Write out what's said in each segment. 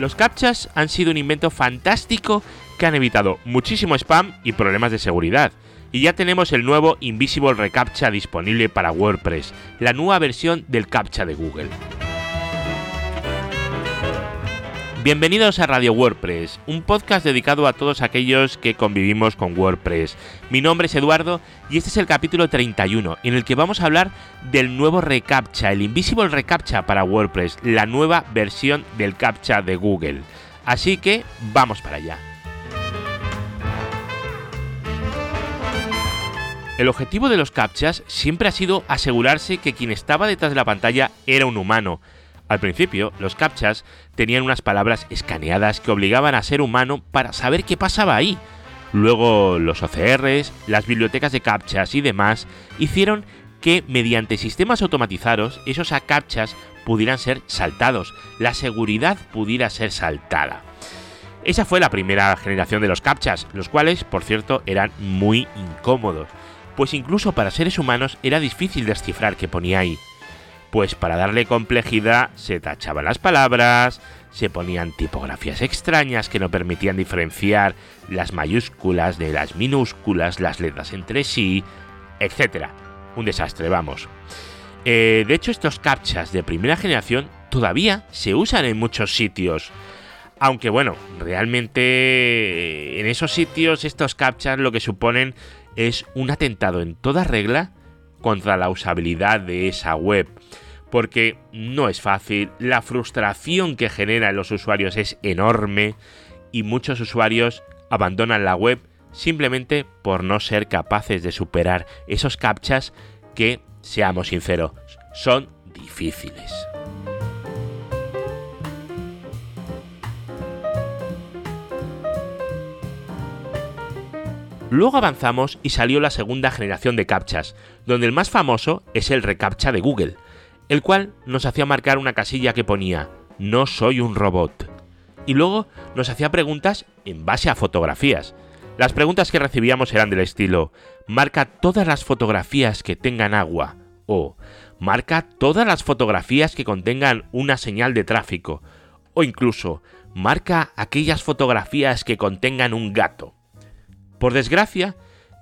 Los captchas han sido un invento fantástico que han evitado muchísimo spam y problemas de seguridad. Y ya tenemos el nuevo Invisible Recaptcha disponible para WordPress, la nueva versión del captcha de Google. Bienvenidos a Radio WordPress, un podcast dedicado a todos aquellos que convivimos con WordPress. Mi nombre es Eduardo y este es el capítulo 31 en el que vamos a hablar del nuevo reCAPTCHA, el Invisible reCAPTCHA para WordPress, la nueva versión del CAPTCHA de Google. Así que vamos para allá. El objetivo de los CAPTCHAs siempre ha sido asegurarse que quien estaba detrás de la pantalla era un humano, al principio, los captchas tenían unas palabras escaneadas que obligaban a ser humano para saber qué pasaba ahí. Luego, los OCRs, las bibliotecas de captchas y demás hicieron que mediante sistemas automatizados esos captchas pudieran ser saltados, la seguridad pudiera ser saltada. Esa fue la primera generación de los captchas, los cuales, por cierto, eran muy incómodos, pues incluso para seres humanos era difícil descifrar qué ponía ahí pues para darle complejidad se tachaban las palabras, se ponían tipografías extrañas que no permitían diferenciar las mayúsculas de las minúsculas, las letras entre sí, etc. Un desastre, vamos. Eh, de hecho, estos captchas de primera generación todavía se usan en muchos sitios. Aunque bueno, realmente en esos sitios estos captchas lo que suponen es un atentado en toda regla contra la usabilidad de esa web porque no es fácil, la frustración que genera en los usuarios es enorme y muchos usuarios abandonan la web simplemente por no ser capaces de superar esos captchas que, seamos sinceros, son difíciles. Luego avanzamos y salió la segunda generación de captchas, donde el más famoso es el reCAPTCHA de Google, el cual nos hacía marcar una casilla que ponía No soy un robot. Y luego nos hacía preguntas en base a fotografías. Las preguntas que recibíamos eran del estilo Marca todas las fotografías que tengan agua o Marca todas las fotografías que contengan una señal de tráfico o incluso Marca aquellas fotografías que contengan un gato. Por desgracia,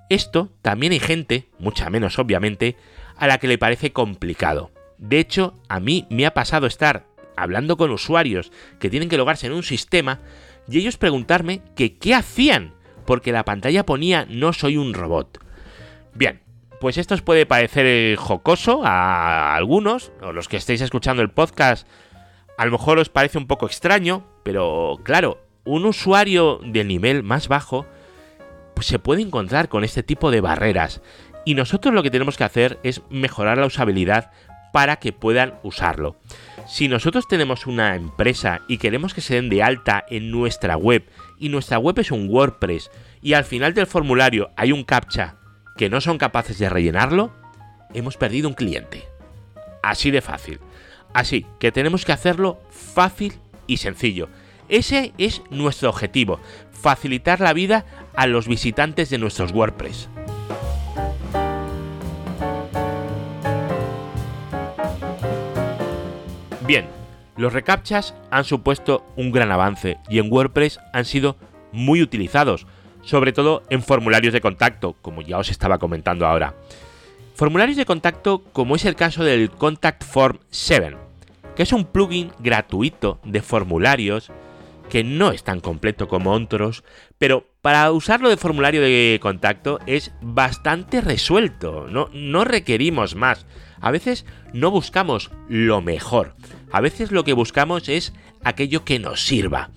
esto también hay gente, mucha menos obviamente, a la que le parece complicado. De hecho, a mí me ha pasado estar hablando con usuarios que tienen que logarse en un sistema y ellos preguntarme que qué hacían, porque la pantalla ponía no soy un robot. Bien, pues esto os puede parecer eh, jocoso a algunos, o los que estéis escuchando el podcast, a lo mejor os parece un poco extraño, pero claro, un usuario del nivel más bajo pues se puede encontrar con este tipo de barreras. Y nosotros lo que tenemos que hacer es mejorar la usabilidad para que puedan usarlo. Si nosotros tenemos una empresa y queremos que se den de alta en nuestra web y nuestra web es un WordPress y al final del formulario hay un captcha que no son capaces de rellenarlo, hemos perdido un cliente. Así de fácil. Así que tenemos que hacerlo fácil y sencillo. Ese es nuestro objetivo, facilitar la vida a los visitantes de nuestros WordPress. Bien, los recaptchas han supuesto un gran avance y en WordPress han sido muy utilizados, sobre todo en formularios de contacto, como ya os estaba comentando ahora. Formularios de contacto como es el caso del Contact Form 7, que es un plugin gratuito de formularios que no es tan completo como otros, pero para usarlo de formulario de contacto es bastante resuelto, no, no requerimos más. A veces no buscamos lo mejor, a veces lo que buscamos es aquello que nos sirva,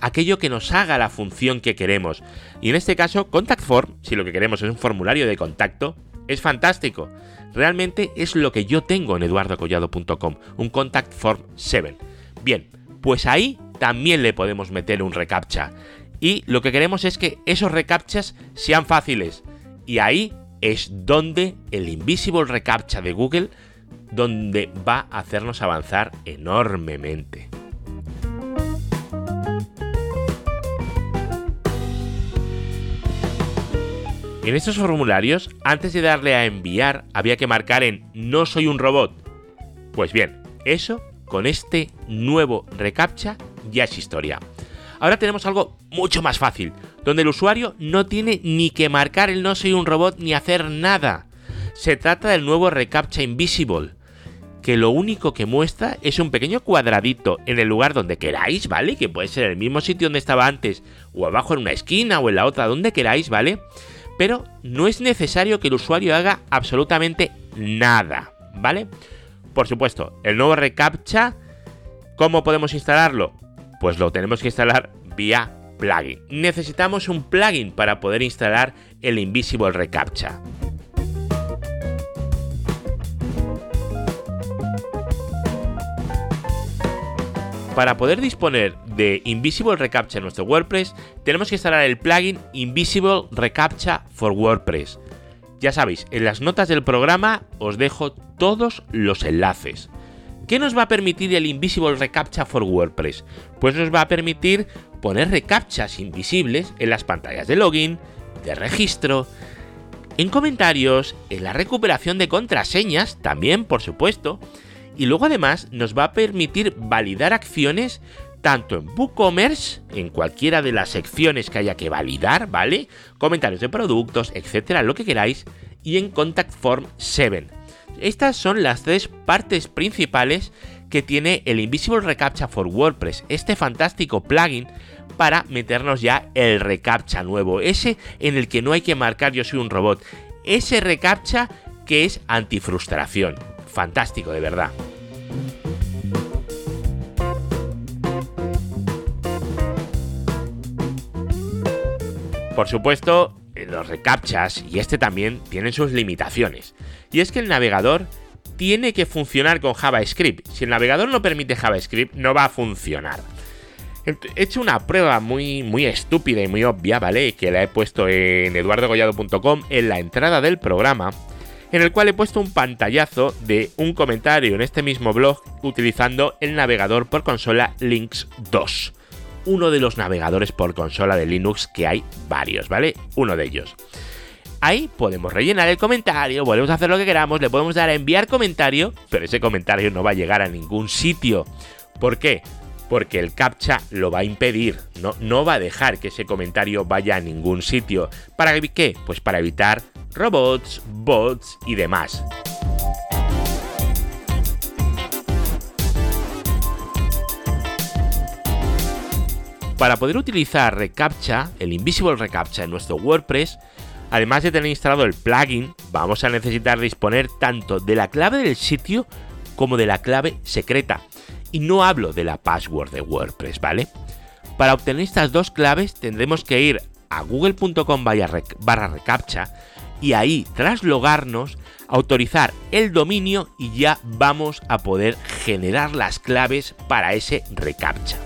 aquello que nos haga la función que queremos. Y en este caso, Contact Form, si lo que queremos es un formulario de contacto, es fantástico. Realmente es lo que yo tengo en eduardocollado.com, un Contact Form 7. Bien, pues ahí también le podemos meter un reCAPTCHA. Y lo que queremos es que esos reCAPTCHAs sean fáciles. Y ahí es donde el Invisible reCAPTCHA de Google donde va a hacernos avanzar enormemente. En estos formularios, antes de darle a enviar, había que marcar en no soy un robot. Pues bien, eso con este nuevo reCAPTCHA ya es historia. Ahora tenemos algo mucho más fácil, donde el usuario no tiene ni que marcar el no soy un robot ni hacer nada. Se trata del nuevo reCAPTCHA Invisible, que lo único que muestra es un pequeño cuadradito en el lugar donde queráis, ¿vale? Que puede ser el mismo sitio donde estaba antes, o abajo en una esquina o en la otra, donde queráis, ¿vale? Pero no es necesario que el usuario haga absolutamente nada, ¿vale? Por supuesto, el nuevo reCAPTCHA, ¿cómo podemos instalarlo? Pues lo tenemos que instalar vía plugin. Necesitamos un plugin para poder instalar el Invisible reCAPTCHA. Para poder disponer de Invisible reCAPTCHA en nuestro WordPress, tenemos que instalar el plugin Invisible reCAPTCHA for WordPress. Ya sabéis, en las notas del programa os dejo todos los enlaces. ¿Qué nos va a permitir el Invisible reCAPTCHA for WordPress? Pues nos va a permitir poner reCAPTCHAs invisibles en las pantallas de login, de registro, en comentarios, en la recuperación de contraseñas, también por supuesto, y luego además nos va a permitir validar acciones tanto en WooCommerce, en cualquiera de las secciones que haya que validar, ¿vale? Comentarios de productos, etcétera, lo que queráis, y en Contact Form 7. Estas son las tres partes principales que tiene el Invisible Recaptcha for WordPress, este fantástico plugin para meternos ya el reCAPTCHA nuevo, ese en el que no hay que marcar yo soy un robot, ese reCAPTCHA que es antifrustración. Fantástico, de verdad. Por supuesto, los recaptchas y este también tienen sus limitaciones. Y es que el navegador tiene que funcionar con JavaScript. Si el navegador no permite JavaScript, no va a funcionar. He hecho una prueba muy, muy estúpida y muy obvia, ¿vale? Que la he puesto en eduardogollado.com en la entrada del programa, en el cual he puesto un pantallazo de un comentario en este mismo blog utilizando el navegador por consola Lynx 2 uno de los navegadores por consola de Linux que hay varios, ¿vale? Uno de ellos. Ahí podemos rellenar el comentario, podemos hacer lo que queramos, le podemos dar a enviar comentario, pero ese comentario no va a llegar a ningún sitio. ¿Por qué? Porque el captcha lo va a impedir, no, no va a dejar que ese comentario vaya a ningún sitio. ¿Para qué? Pues para evitar robots, bots y demás. Para poder utilizar reCAPTCHA, el Invisible reCAPTCHA en nuestro WordPress, además de tener instalado el plugin, vamos a necesitar disponer tanto de la clave del sitio como de la clave secreta. Y no hablo de la password de WordPress, ¿vale? Para obtener estas dos claves tendremos que ir a google.com barra reCAPTCHA y ahí, tras logarnos, autorizar el dominio y ya vamos a poder generar las claves para ese reCAPTCHA.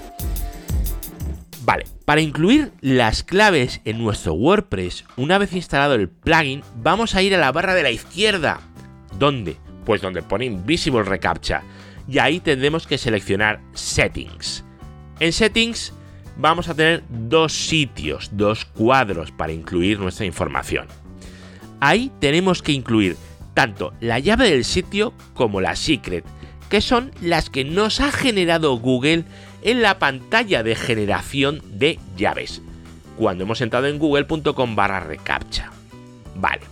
Vale, para incluir las claves en nuestro WordPress, una vez instalado el plugin, vamos a ir a la barra de la izquierda. ¿Dónde? Pues donde pone Invisible Recaptcha. Y ahí tendremos que seleccionar Settings. En Settings vamos a tener dos sitios, dos cuadros para incluir nuestra información. Ahí tenemos que incluir tanto la llave del sitio como la secret, que son las que nos ha generado Google en la pantalla de generación de llaves, cuando hemos entrado en google.com barra recaptcha. Vale,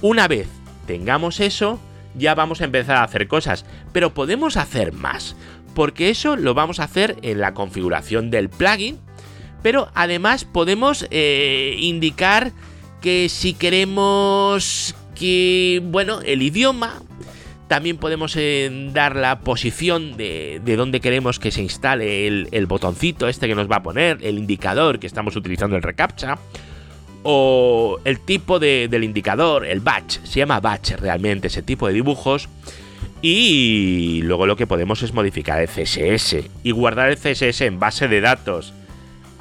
una vez tengamos eso, ya vamos a empezar a hacer cosas, pero podemos hacer más, porque eso lo vamos a hacer en la configuración del plugin, pero además podemos eh, indicar que si queremos que, bueno, el idioma, también podemos eh, dar la posición de, de dónde queremos que se instale el, botoncito este que nos va a poner, el indicador que estamos utilizando el reCAPTCHA, o el tipo del indicador, el batch, se llama batch realmente ese tipo de dibujos. Y luego lo que podemos es modificar el CSS y guardar el CSS en base de datos.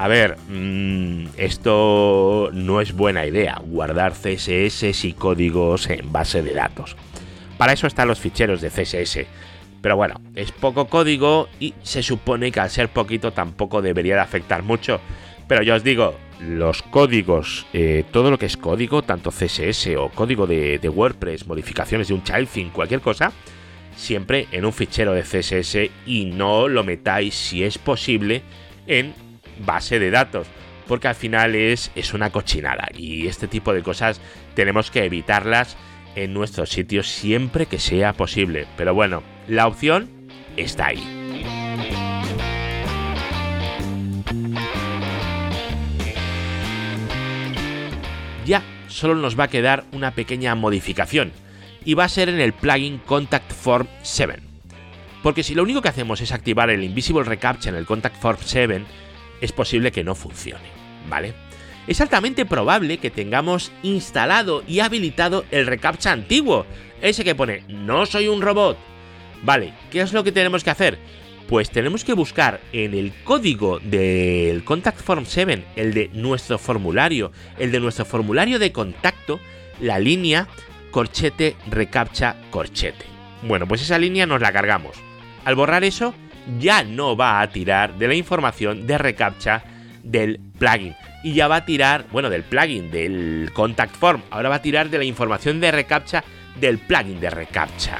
A ver, mm, esto no es buena idea, guardar CSS y códigos en base de datos. Para eso están los ficheros de CSS. Pero bueno, es poco código y se supone que al ser poquito tampoco debería de afectar mucho. Pero yo os digo, los códigos, eh, todo lo que es código, tanto CSS o código de, WordPress, modificaciones de un child theme, cualquier cosa, siempre en un fichero de CSS y no lo metáis, si es posible, en base de datos. Porque al final es, es una cochinada y este tipo de cosas tenemos que evitarlas en nuestros sitios siempre que sea posible. Pero bueno, la opción está ahí. Ya solo nos va a quedar una pequeña modificación y va a ser en el plugin Contact Form 7. Porque si lo único que hacemos es activar el Invisible Recaptcha en el Contact Form 7, es posible que no funcione, ¿vale? Es altamente probable que tengamos instalado y habilitado el reCAPTCHA antiguo, ese que pone no soy un robot. Vale, ¿qué es lo que tenemos que hacer? Pues tenemos que buscar en el código del Contact Form 7, el de nuestro formulario, el de nuestro formulario de contacto, la línea corchete recaptcha corchete. Bueno, pues esa línea nos la cargamos. Al borrar eso, ya no va a tirar de la información de recaptcha del plugin. Y ya va a tirar, bueno, del plugin, del contact form. Ahora va a tirar de la información de recaptcha del plugin de recaptcha.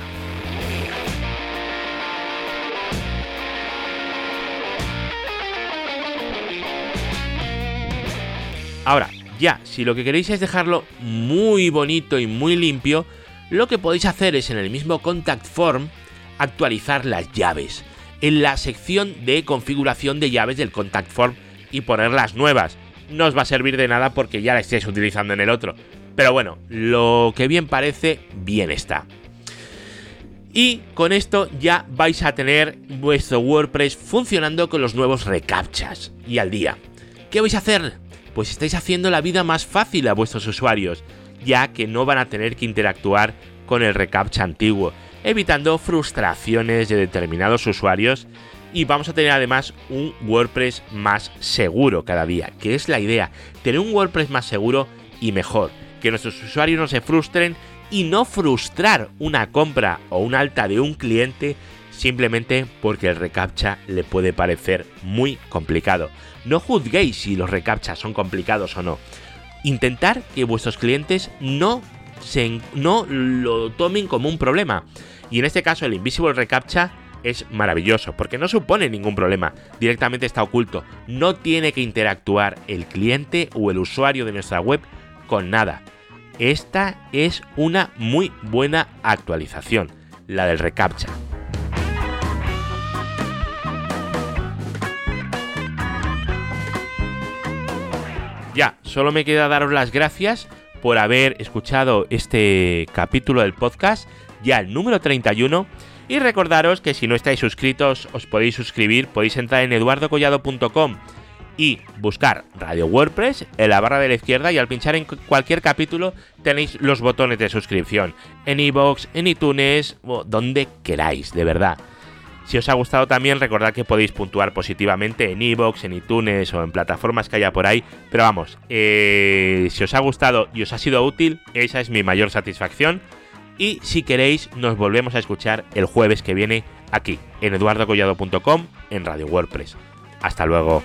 Ahora, ya, si lo que queréis es dejarlo muy bonito y muy limpio, lo que podéis hacer es en el mismo contact form actualizar las llaves en la sección de configuración de llaves del contact form y poner las nuevas. No os va a servir de nada porque ya la estáis utilizando en el otro. Pero bueno, lo que bien parece, bien está. Y con esto ya vais a tener vuestro WordPress funcionando con los nuevos recaptchas y al día. ¿Qué vais a hacer? Pues estáis haciendo la vida más fácil a vuestros usuarios, ya que no van a tener que interactuar con el recaptcha antiguo, evitando frustraciones de determinados usuarios y vamos a tener además un WordPress más seguro cada día, que es la idea, tener un WordPress más seguro y mejor, que nuestros usuarios no se frustren y no frustrar una compra o un alta de un cliente simplemente porque el recaptcha le puede parecer muy complicado. No juzguéis si los recaptchas son complicados o no. Intentar que vuestros clientes no, no lo tomen como un problema. Y en este caso el Invisible Recaptcha es maravilloso porque no supone ningún problema, directamente está oculto, no tiene que interactuar el cliente o el usuario de nuestra web con nada. Esta es una muy buena actualización, la del reCAPTCHA. Ya, solo me queda daros las gracias por haber escuchado este capítulo del podcast, ya el número 31. Y recordaros que si no estáis suscritos, os podéis suscribir, podéis entrar en eduardocollado.com y buscar Radio WordPress en la barra de la izquierda y al pinchar en cualquier capítulo tenéis los botones de suscripción en iVoox, en iTunes o donde queráis, de verdad. Si os ha gustado también, recordad que podéis puntuar positivamente en iVoox, en iTunes o en plataformas que haya por ahí. Pero vamos, eh, si os ha gustado y os ha sido útil, esa es mi mayor satisfacción. Y si queréis, nos volvemos a escuchar el jueves que viene aquí, en eduardocollado.com, en Radio WordPress. Hasta luego.